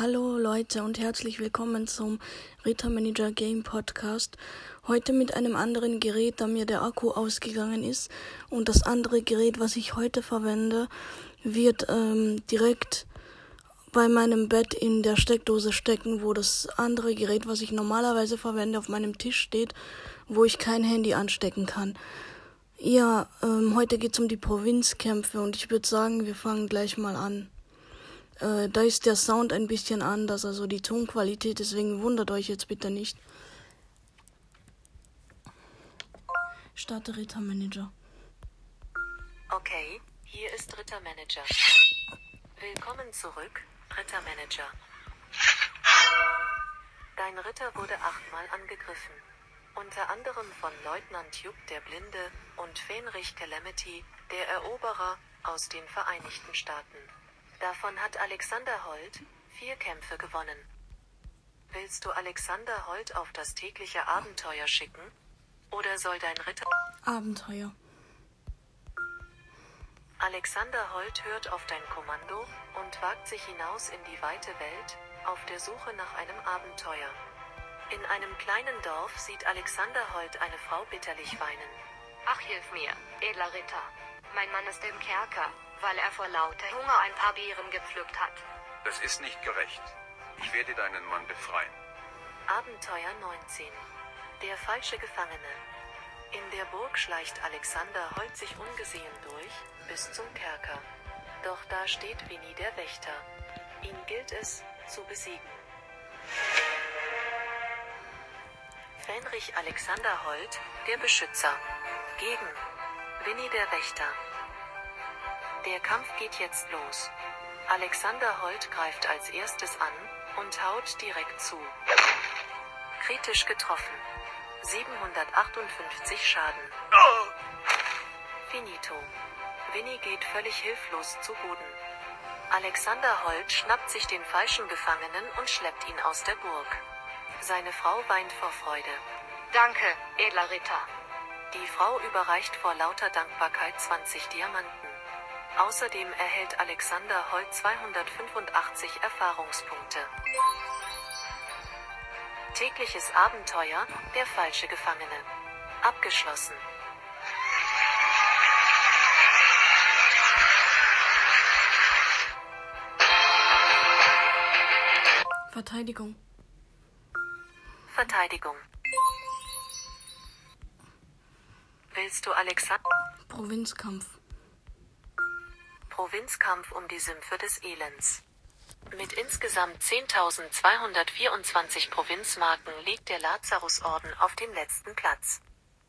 Hallo Leute und herzlich willkommen zum Rittermanager Game Podcast. Heute mit einem anderen Gerät, da mir der Akku ausgegangen ist. Und das andere Gerät, was ich heute verwende, wird ähm, direkt bei meinem Bett in der Steckdose stecken, wo das andere Gerät, was ich normalerweise verwende, auf meinem Tisch steht, wo ich kein Handy anstecken kann. Ja, ähm, heute geht's um die Provinzkämpfe und ich würde sagen, wir fangen gleich mal an. Äh, da ist der Sound ein bisschen anders, also die Tonqualität, deswegen wundert euch jetzt bitte nicht. Starte Rittermanager. Okay, hier ist Rittermanager. Willkommen zurück, Rittermanager. Dein Ritter wurde achtmal angegriffen. Unter anderem von Leutnant Jupp der Blinde und Fenrich Calamity, der Eroberer, aus den Vereinigten Staaten. Davon hat Alexander Holt vier Kämpfe gewonnen. Willst du Alexander Holt auf das tägliche Abenteuer schicken? Oder soll dein Ritter... Abenteuer. Alexander Holt hört auf dein Kommando und wagt sich hinaus in die weite Welt, auf der Suche nach einem Abenteuer. In einem kleinen Dorf sieht Alexander Holt eine Frau bitterlich weinen. Ach, hilf mir, edler Ritter. Mein Mann ist im Kerker, weil er vor lauter Hunger ein paar Beeren gepflückt hat. Das ist nicht gerecht. Ich werde deinen Mann befreien. Abenteuer 19. Der falsche Gefangene. In der Burg schleicht Alexander Holt sich ungesehen durch, bis zum Kerker. Doch da steht Winnie der Wächter. Ihn gilt es, zu besiegen. Fenrich Alexander Holt, der Beschützer. Gegen Winnie der Wächter. Der Kampf geht jetzt los. Alexander Holt greift als erstes an und haut direkt zu. Kritisch getroffen. 758 Schaden. Finito. Winnie geht völlig hilflos zu Boden. Alexander Holt schnappt sich den falschen Gefangenen und schleppt ihn aus der Burg. Seine Frau weint vor Freude. Danke, edler Ritter. Die Frau überreicht vor lauter Dankbarkeit 20 Diamanten. Außerdem erhält Alexander Holt 285 Erfahrungspunkte. Tägliches Abenteuer, der falsche Gefangene. Abgeschlossen. Verteidigung. Verteidigung. Willst du Alexander? Provinzkampf. Provinzkampf um die Sümpfe des Elends. Mit insgesamt 10.224 Provinzmarken liegt der Lazarusorden auf dem letzten Platz.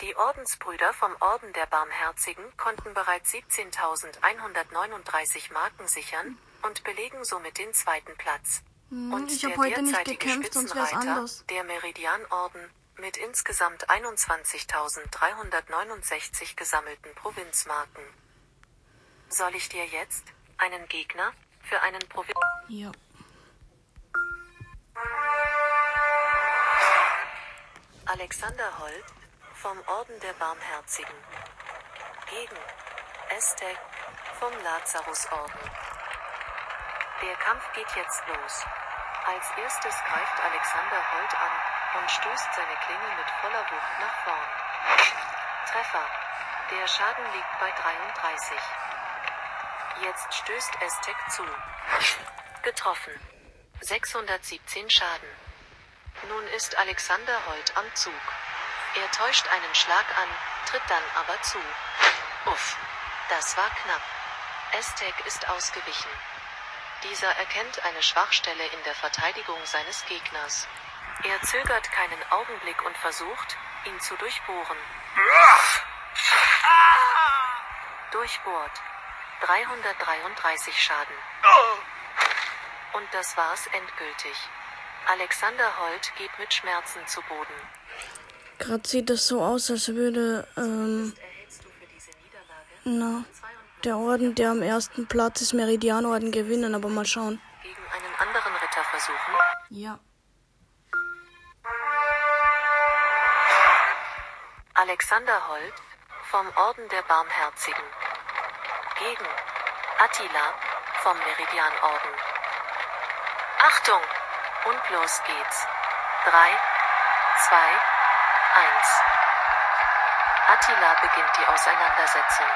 Die Ordensbrüder vom Orden der Barmherzigen konnten bereits 17.139 Marken sichern und belegen somit den zweiten Platz. Hm, Und ich der heute derzeitige gekämpft, Spitzenreiter, der Meridianorden, mit insgesamt 21.369 gesammelten Provinzmarken. Soll ich dir jetzt einen Gegner für einen Provinz... Ja. Alexander Holt vom Orden der Barmherzigen gegen Estek vom Lazarusorden. Der Kampf geht jetzt los. Als erstes greift Alexander Holt an und stößt seine Klinge mit voller Wucht nach vorn. Treffer. Der Schaden liegt bei 33. Jetzt stößt Estek zu. Getroffen. 617 Schaden. Nun ist Alexander Holt am Zug. Er täuscht einen Schlag an, tritt dann aber zu. Uff, das war knapp. Estek ist ausgewichen. Dieser erkennt eine Schwachstelle in der Verteidigung seines Gegners. Er zögert keinen Augenblick und versucht, ihn zu durchbohren. Durchbohrt. 333 Schaden. Und das war's endgültig. Alexander Holt geht mit Schmerzen zu Boden. Gerade sieht es so aus, als würde ähm, na, der Orden, der am ersten Platz ist, Meridianorden gewinnen, aber mal schauen. gegen einen anderen Ritter versuchen? Ja. Alexander Holt vom Orden der Barmherzigen gegen Attila vom Meridianorden. Achtung! Und los geht's. 3, 2, 1. Attila beginnt die Auseinandersetzung.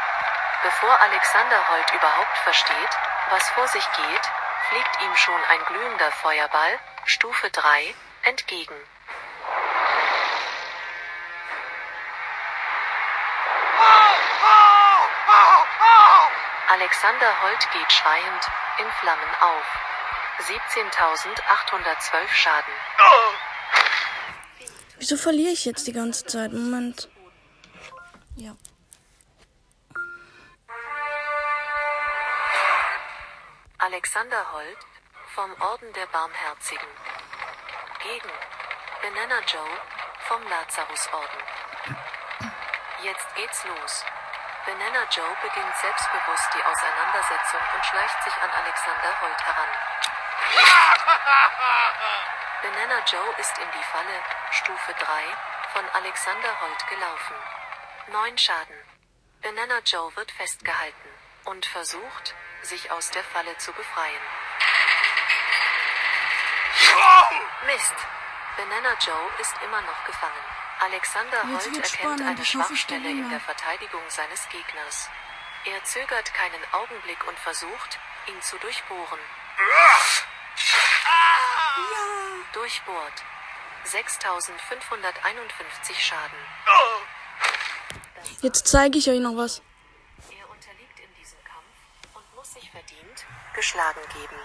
Bevor Alexander Holt überhaupt versteht, was vor sich geht, fliegt ihm schon ein glühender Feuerball, Stufe 3, entgegen. Alexander Holt geht schreiend, in Flammen auf. 17.812 Schaden. Wieso verliere ich jetzt die ganze Zeit? Moment. Ja. Alexander Holt, vom Orden der Barmherzigen. Gegen Banana Joe, vom Lazarusorden. Jetzt geht's los. Banana Joe beginnt selbstbewusst die Auseinandersetzung und schleicht sich an Alexander Holt heran. Banana Joe ist in die Falle, Stufe 3, von Alexander Holt gelaufen. 9 Schaden. Banana Joe wird festgehalten und versucht, sich aus der Falle zu befreien. Mist. Banana Joe ist immer noch gefangen. Alexander Jetzt Holt erkennt spannend. eine Schwachstelle in der Verteidigung seines Gegners. Er zögert keinen Augenblick und versucht, ihn zu durchbohren. Durchbohrt. 6551 Schaden. Jetzt zeige ich euch noch was. Er unterliegt in diesem Kampf und muss sich verdient geschlagen geben.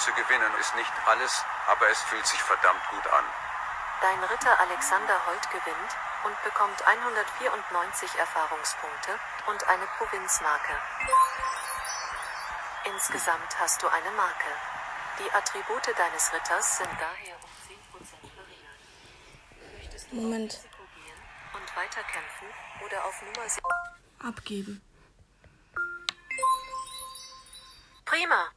Zu gewinnen ist nicht alles, aber es fühlt sich verdammt gut an. Dein Ritter Alexander Holt gewinnt und bekommt 194 Erfahrungspunkte und eine Provinzmarke. Insgesamt hast du eine Marke. Die Attribute deines Ritters sind daher um 10% verringert. Möchtest du Moment. und weiterkämpfen oder auf Nummer 7? Abgeben. Prima.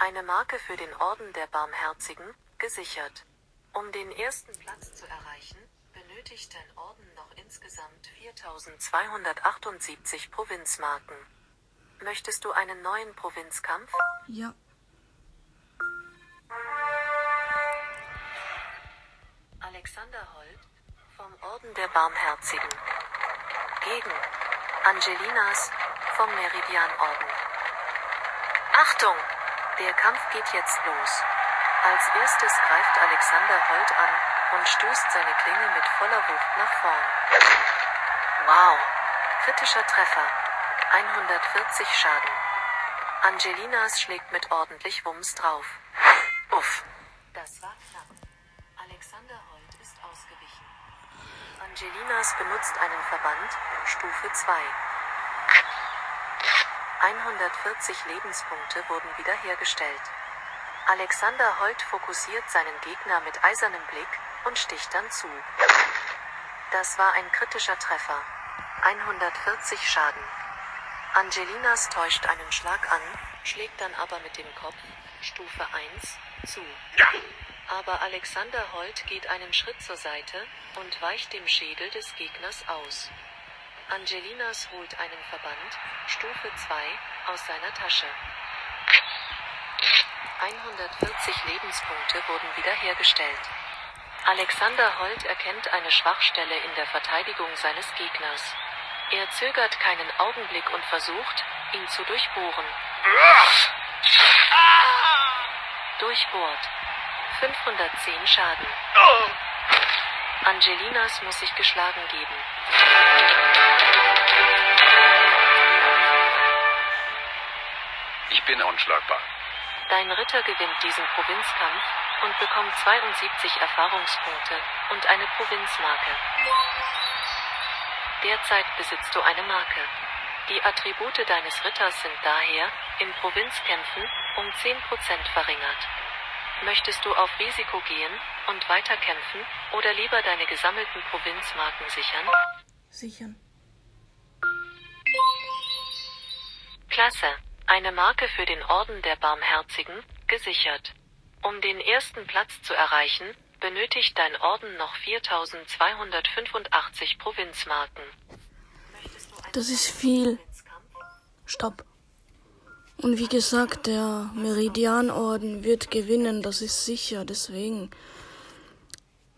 Eine Marke für den Orden der Barmherzigen, gesichert. Um den ersten Platz zu erreichen, benötigt dein Orden noch insgesamt 4278 Provinzmarken. Möchtest du einen neuen Provinzkampf? Ja. Alexander Holt, vom Orden der Barmherzigen. Gegen Angelinas, vom Meridianorden. Achtung! Der Kampf geht jetzt los. Als erstes greift Alexander Holt an und stößt seine Klinge mit voller Wucht nach vorn. Wow! Kritischer Treffer. 140 Schaden. Angelinas schlägt mit ordentlich Wumms drauf. Uff. Das war knapp. Alexander Holt ist ausgewichen. Angelinas benutzt einen Verband, Stufe 2. 140 Lebenspunkte wurden wiederhergestellt. Alexander Holt fokussiert seinen Gegner mit eisernem Blick und sticht dann zu. Das war ein kritischer Treffer. 140 Schaden. Angelinas täuscht einen Schlag an, schlägt dann aber mit dem Kopf, Stufe 1, zu. Aber Alexander Holt geht einen Schritt zur Seite und weicht dem Schädel des Gegners aus. Angelinas holt einen Verband, Stufe 2, aus seiner Tasche. 140 Lebenspunkte wurden wiederhergestellt. Alexander Holt erkennt eine Schwachstelle in der Verteidigung seines Gegners. Er zögert keinen Augenblick und versucht, ihn zu durchbohren. Durchbohrt. 510 Schaden. Angelinas muss sich geschlagen geben. Ich bin unschlagbar. Dein Ritter gewinnt diesen Provinzkampf und bekommt 72 Erfahrungspunkte und eine Provinzmarke. Derzeit besitzt du eine Marke. Die Attribute deines Ritters sind daher, in Provinzkämpfen, um 10% verringert. Möchtest du auf Risiko gehen und weiterkämpfen oder lieber deine gesammelten Provinzmarken sichern? Sichern. Klasse. Eine Marke für den Orden der Barmherzigen, gesichert. Um den ersten Platz zu erreichen, benötigt dein Orden noch 4285 Provinzmarken. Das ist viel. Stopp. Und wie gesagt, der Meridianorden wird gewinnen, das ist sicher. Deswegen,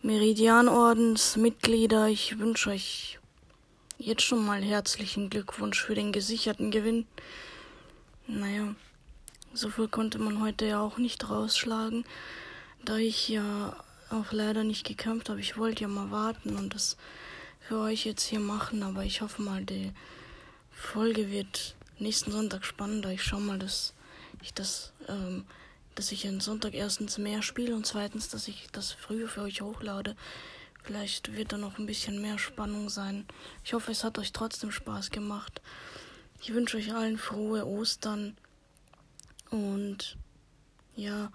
Meridianordensmitglieder, ich wünsche euch jetzt schon mal herzlichen Glückwunsch für den gesicherten Gewinn. Naja, so viel konnte man heute ja auch nicht rausschlagen, da ich ja auch leider nicht gekämpft habe. Ich wollte ja mal warten und das für euch jetzt hier machen, aber ich hoffe mal, die Folge wird nächsten Sonntag spannender. Ich schau mal, dass ich das, ähm, dass ich am Sonntag erstens mehr spiele und zweitens, dass ich das früher für euch hochlade. Vielleicht wird da noch ein bisschen mehr Spannung sein. Ich hoffe, es hat euch trotzdem Spaß gemacht. Ich wünsche euch allen frohe Ostern und ja,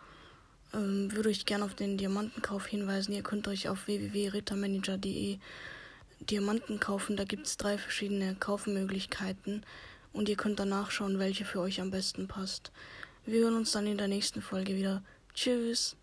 ähm, würde euch gerne auf den Diamantenkauf hinweisen. Ihr könnt euch auf www.rittermanager.de Diamanten kaufen. Da gibt es drei verschiedene Kaufmöglichkeiten und ihr könnt danach schauen, welche für euch am besten passt. Wir hören uns dann in der nächsten Folge wieder. Tschüss.